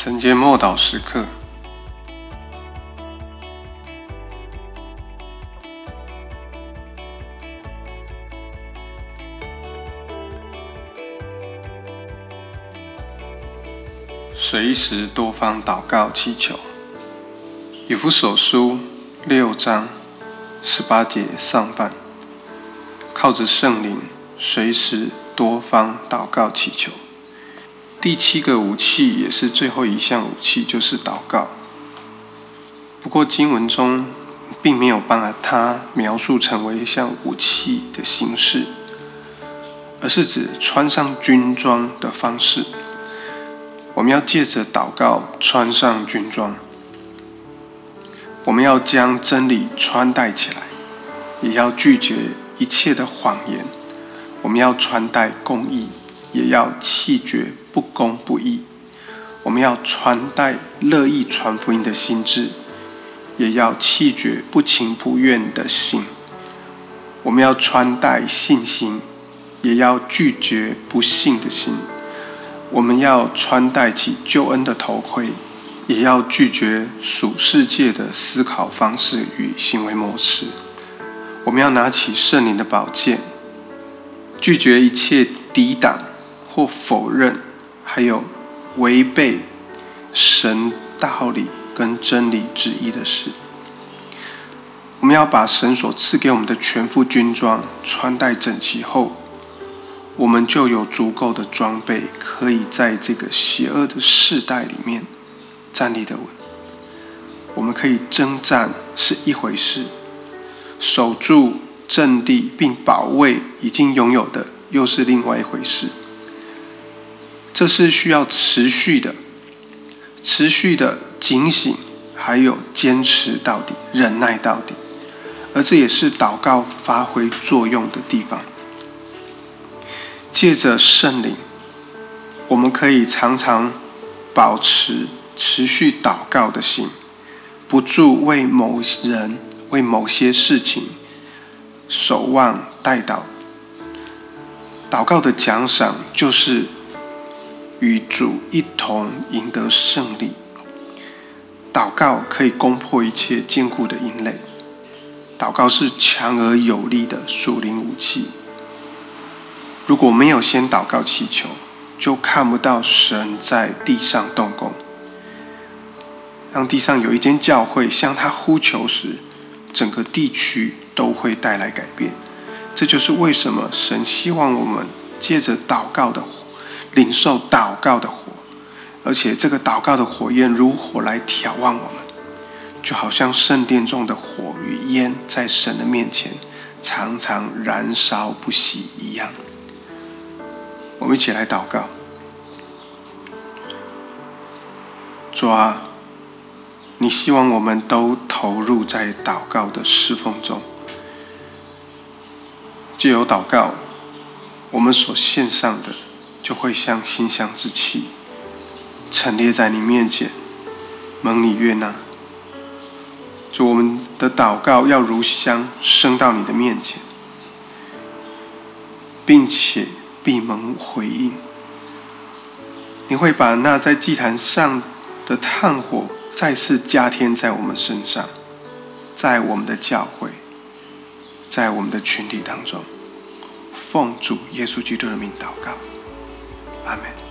晨间默祷时刻，随时多方祷告祈求。以弗所书六章十八节上半，靠着圣灵，随时多方祷告祈求。第七个武器也是最后一项武器，就是祷告。不过经文中并没有把它描述成为一项武器的形式，而是指穿上军装的方式。我们要借着祷告穿上军装，我们要将真理穿戴起来，也要拒绝一切的谎言。我们要穿戴公义。也要弃绝不公不义，我们要传代乐意传福音的心智，也要弃绝不情不愿的心。我们要穿戴信心，也要拒绝不信的心。我们要穿戴起救恩的头盔，也要拒绝属世界的思考方式与行为模式。我们要拿起圣灵的宝剑，拒绝一切抵挡。或否认，还有违背神道理跟真理旨意的事，我们要把神所赐给我们的全副军装穿戴整齐后，我们就有足够的装备，可以在这个邪恶的世代里面站立的稳。我们可以征战是一回事，守住阵地并保卫已经拥有的又是另外一回事。这是需要持续的、持续的警醒，还有坚持到底、忍耐到底，而这也是祷告发挥作用的地方。借着圣灵，我们可以常常保持持续祷告的心，不住为某人、为某些事情守望待祷。祷告的奖赏就是。与主一同赢得胜利。祷告可以攻破一切坚固的阴类。祷告是强而有力的属灵武器。如果没有先祷告祈求，就看不到神在地上动工。当地上有一间教会向他呼求时，整个地区都会带来改变。这就是为什么神希望我们借着祷告的。领受祷告的火，而且这个祷告的火焰如火来眺望我们，就好像圣殿中的火与烟在神的面前常常燃烧不息一样。我们一起来祷告：主啊，你希望我们都投入在祷告的侍奉中，借由祷告，我们所献上的。就会像馨香之气陈列在你面前，蒙你悦纳。主，我们的祷告要如香升到你的面前，并且闭门回应。你会把那在祭坛上的炭火再次加添在我们身上，在我们的教会，在我们的群体当中，奉主耶稣基督的名祷告。Amén.